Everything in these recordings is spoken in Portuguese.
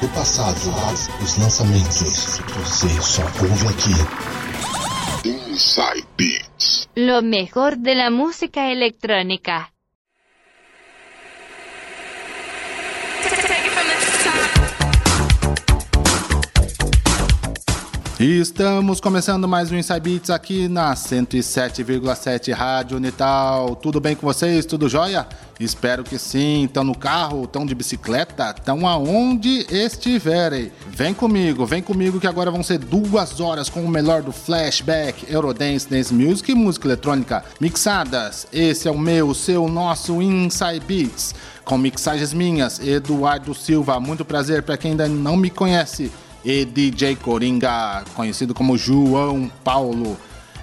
do passado, os lançamentos. Você só ouve aqui. Inside Beats. Lo mejor de la música electrónica. Estamos começando mais um Inside Beats aqui na 107,7 Rádio Unital. Tudo bem com vocês? Tudo jóia? Espero que sim. Estão no carro? Estão de bicicleta? Estão aonde estiverem. Vem comigo, vem comigo que agora vão ser duas horas com o melhor do flashback, Eurodance, Dance Music e música eletrônica mixadas. Esse é o meu, seu, nosso Inside Beats. Com mixagens minhas, Eduardo Silva. Muito prazer para quem ainda não me conhece e DJ Coringa, conhecido como João Paulo.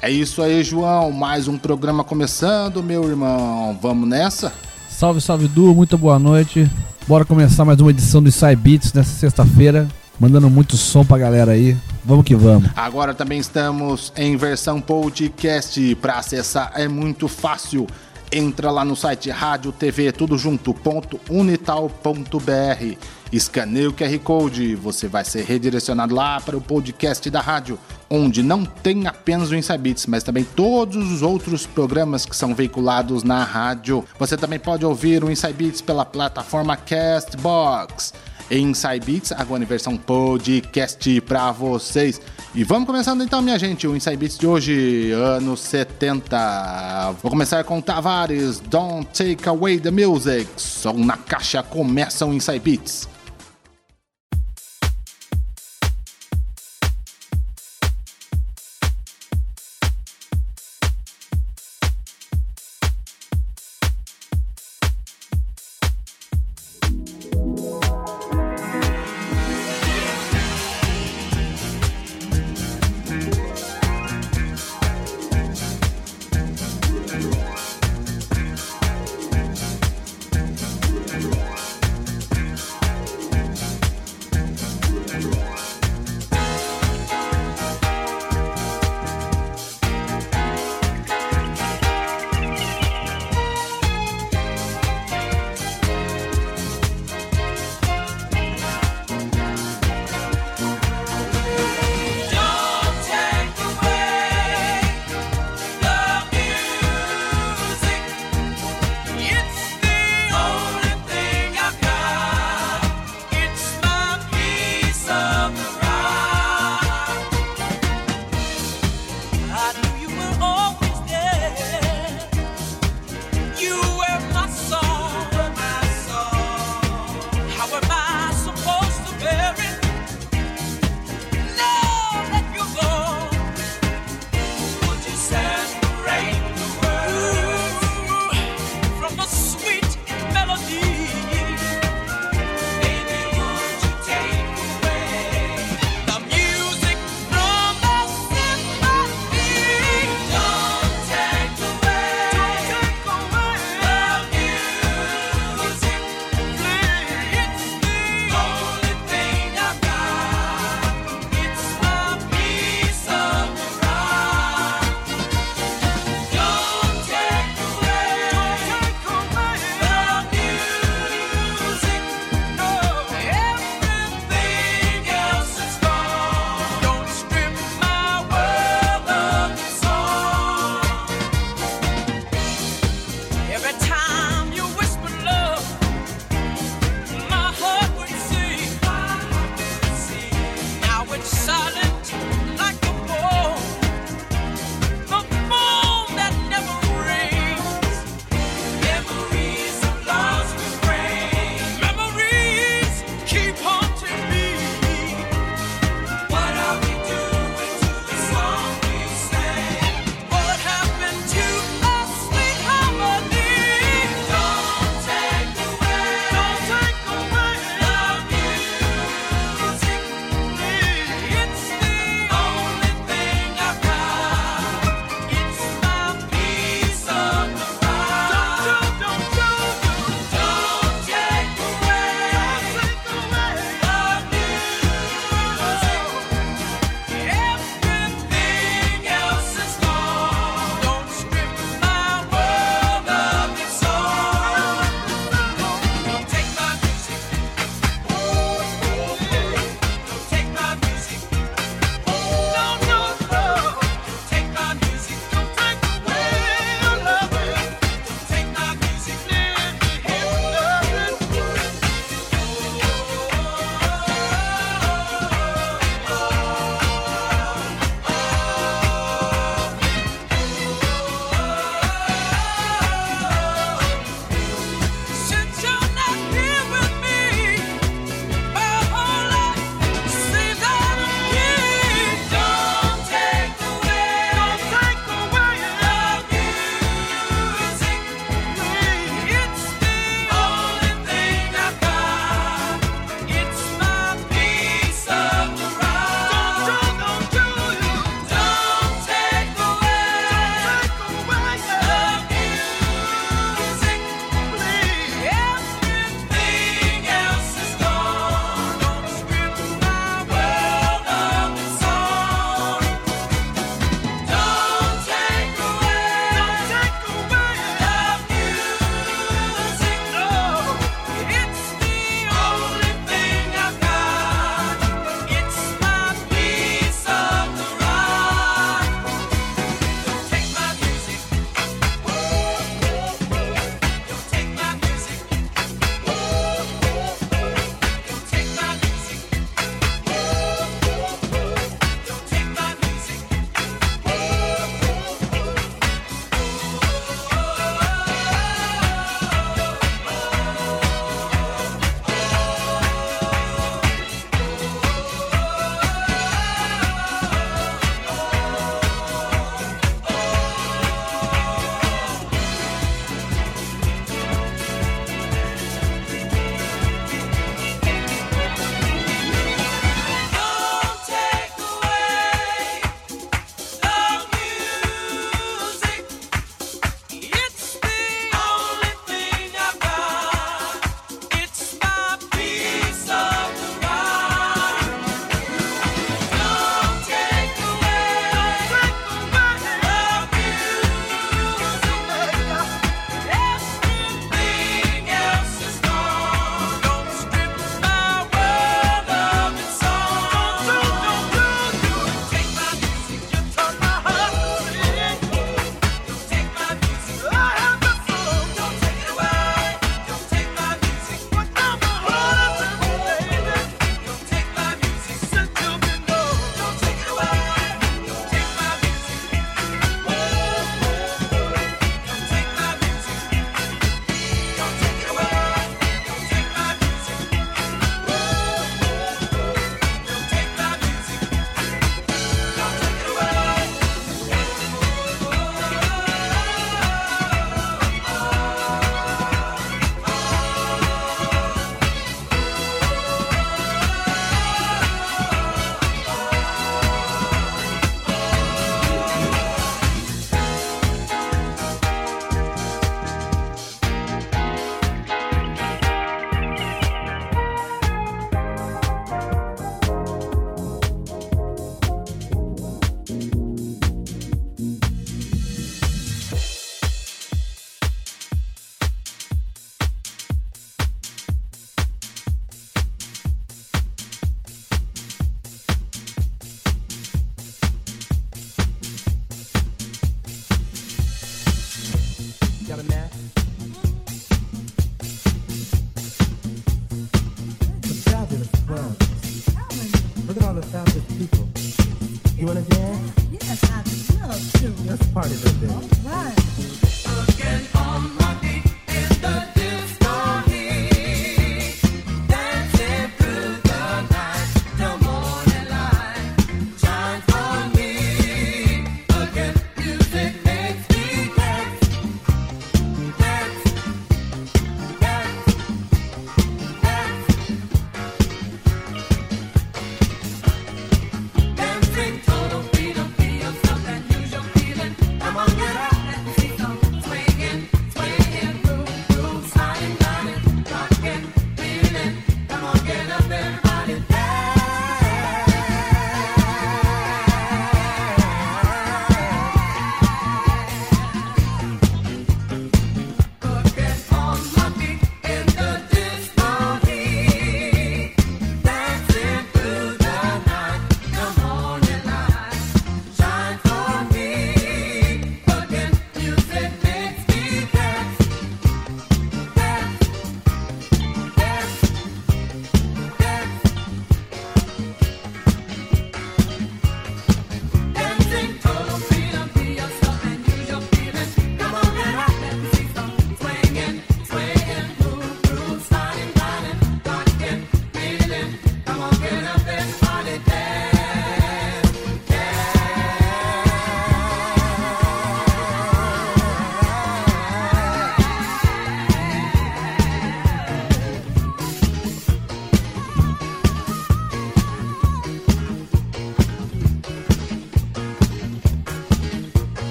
É isso aí, João. Mais um programa começando, meu irmão. Vamos nessa? Salve, salve, Du. Muito boa noite. Bora começar mais uma edição do Inside Beats nessa sexta-feira. Mandando muito som pra galera aí. Vamos que vamos. Agora também estamos em versão podcast. Para acessar é muito fácil entra lá no site rádio TV tudo junto ponto unital.br escaneia o QR Code você vai ser redirecionado lá para o podcast da rádio onde não tem apenas o Inside Beats, mas também todos os outros programas que são veiculados na rádio. Você também pode ouvir o Inside Beats pela plataforma Castbox Inside Beats, agora em versão podcast para vocês. E vamos começando então, minha gente, o Inside Beats de hoje, anos 70. Vou começar com Tavares, Don't Take Away the Music. Som na caixa começam Inside Beats.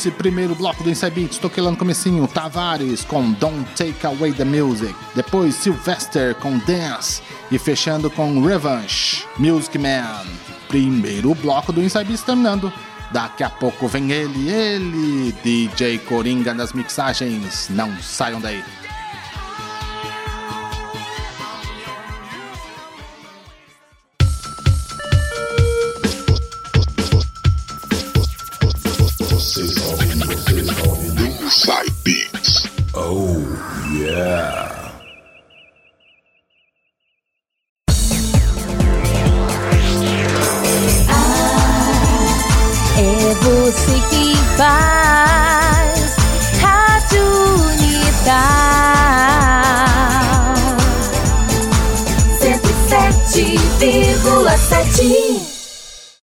Nesse primeiro bloco do Inside Beats, toquei lá no comecinho Tavares com Don't Take Away the Music. Depois Sylvester com Dance. E fechando com Revenge, Music Man. Primeiro bloco do Inside Beats terminando. Daqui a pouco vem ele, ele, DJ Coringa nas mixagens. Não saiam daí.